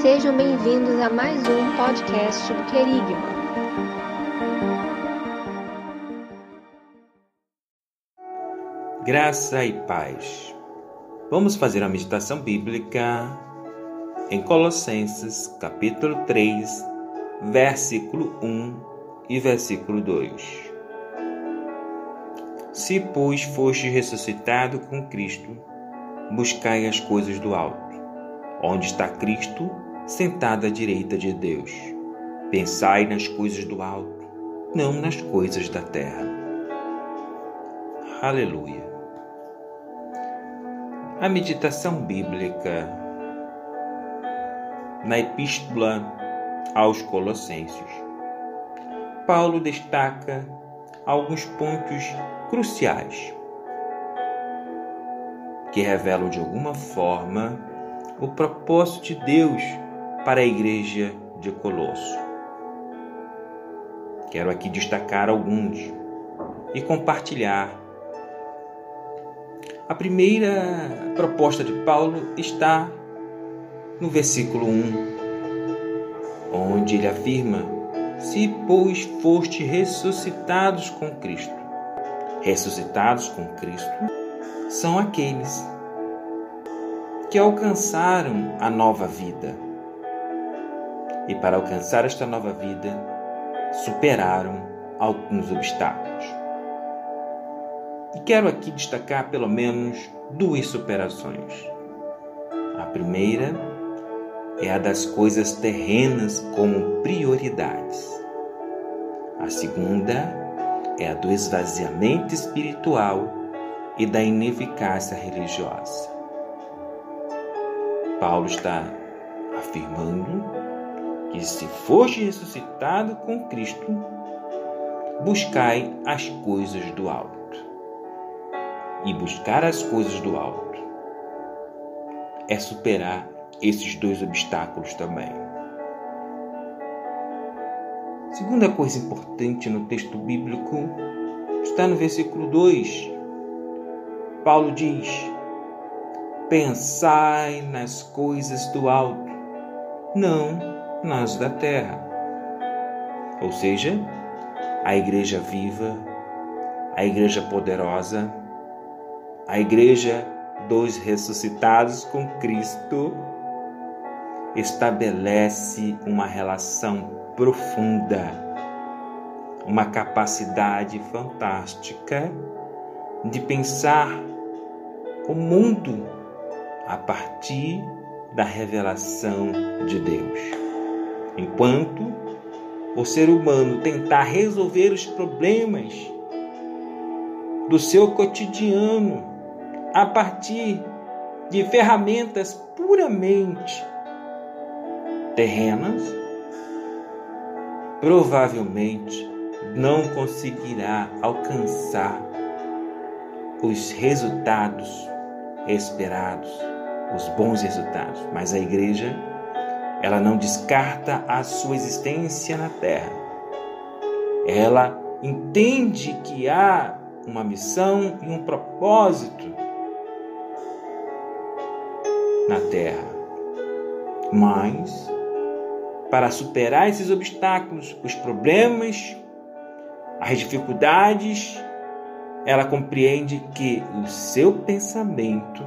Sejam bem-vindos a mais um podcast do Querigma. Graça e paz. Vamos fazer a meditação bíblica em Colossenses, capítulo 3, versículo 1 e versículo 2. Se, pois, foste ressuscitado com Cristo, buscai as coisas do alto, onde está Cristo sentado à direita de Deus. Pensai nas coisas do alto, não nas coisas da terra. Aleluia. A meditação bíblica na Epístola aos Colossenses. Paulo destaca alguns pontos cruciais que revelam de alguma forma o propósito de Deus para a igreja de Colosso. Quero aqui destacar alguns e compartilhar. A primeira proposta de Paulo está no versículo 1, onde ele afirma: Se, pois, foste ressuscitados com Cristo. Ressuscitados com Cristo são aqueles que alcançaram a nova vida. E para alcançar esta nova vida, superaram alguns obstáculos. E quero aqui destacar pelo menos duas superações. A primeira é a das coisas terrenas como prioridades. A segunda é a do esvaziamento espiritual e da ineficácia religiosa. Paulo está afirmando que se foste ressuscitado com Cristo, buscai as coisas do alto. E buscar as coisas do alto é superar esses dois obstáculos também. Segunda coisa importante no texto bíblico está no versículo 2, Paulo diz: Pensai nas coisas do alto, não nas da terra. Ou seja, a igreja viva, a igreja poderosa, a igreja dos ressuscitados com Cristo estabelece uma relação profunda, uma capacidade fantástica de pensar o mundo a partir da revelação de Deus. Enquanto o ser humano tentar resolver os problemas do seu cotidiano a partir de ferramentas puramente terrenas, provavelmente não conseguirá alcançar os resultados esperados, os bons resultados. Mas a igreja, ela não descarta a sua existência na terra. Ela entende que há uma missão e um propósito na terra. Mas, para superar esses obstáculos, os problemas, as dificuldades, ela compreende que o seu pensamento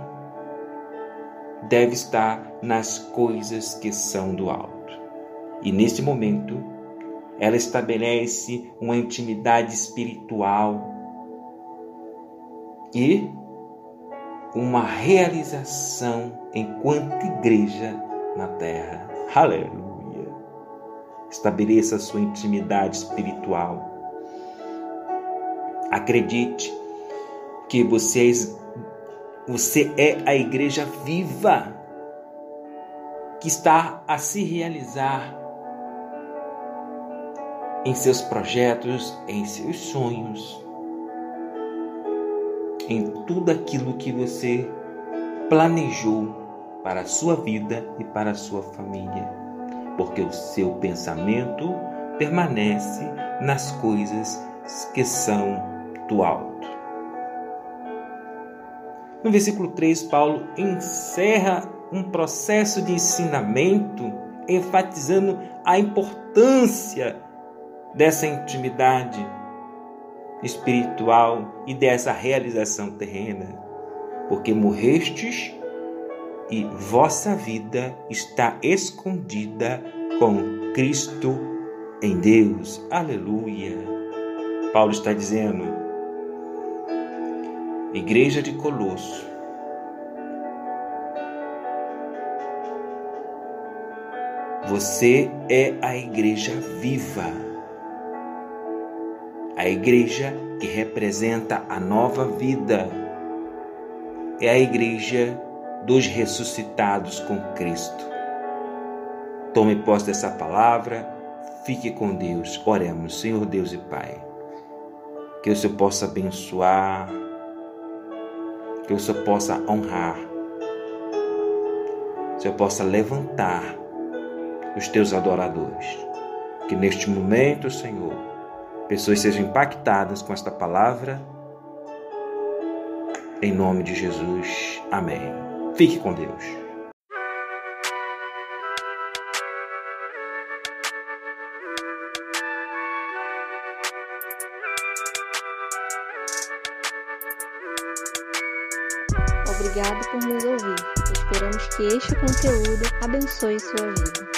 deve estar nas coisas que são do alto. E neste momento, ela estabelece uma intimidade espiritual e uma realização enquanto igreja na terra. Aleluia. Estabeleça sua intimidade espiritual Acredite que você, você é a igreja viva que está a se realizar em seus projetos, em seus sonhos, em tudo aquilo que você planejou para a sua vida e para a sua família, porque o seu pensamento permanece nas coisas que são do alto. No versículo 3, Paulo encerra um processo de ensinamento enfatizando a importância dessa intimidade espiritual e dessa realização terrena, porque morrestes e vossa vida está escondida com Cristo em Deus. Aleluia. Paulo está dizendo, Igreja de Colosso, você é a igreja viva, a igreja que representa a nova vida, é a igreja dos ressuscitados com Cristo. Tome posse dessa palavra, fique com Deus. Oremos, Senhor Deus e Pai. Que o Senhor possa abençoar, que o Senhor possa honrar, que o Senhor possa levantar os teus adoradores. Que neste momento, Senhor, pessoas sejam impactadas com esta palavra. Em nome de Jesus. Amém. Fique com Deus. Obrigado por nos ouvir. Esperamos que este conteúdo abençoe sua vida.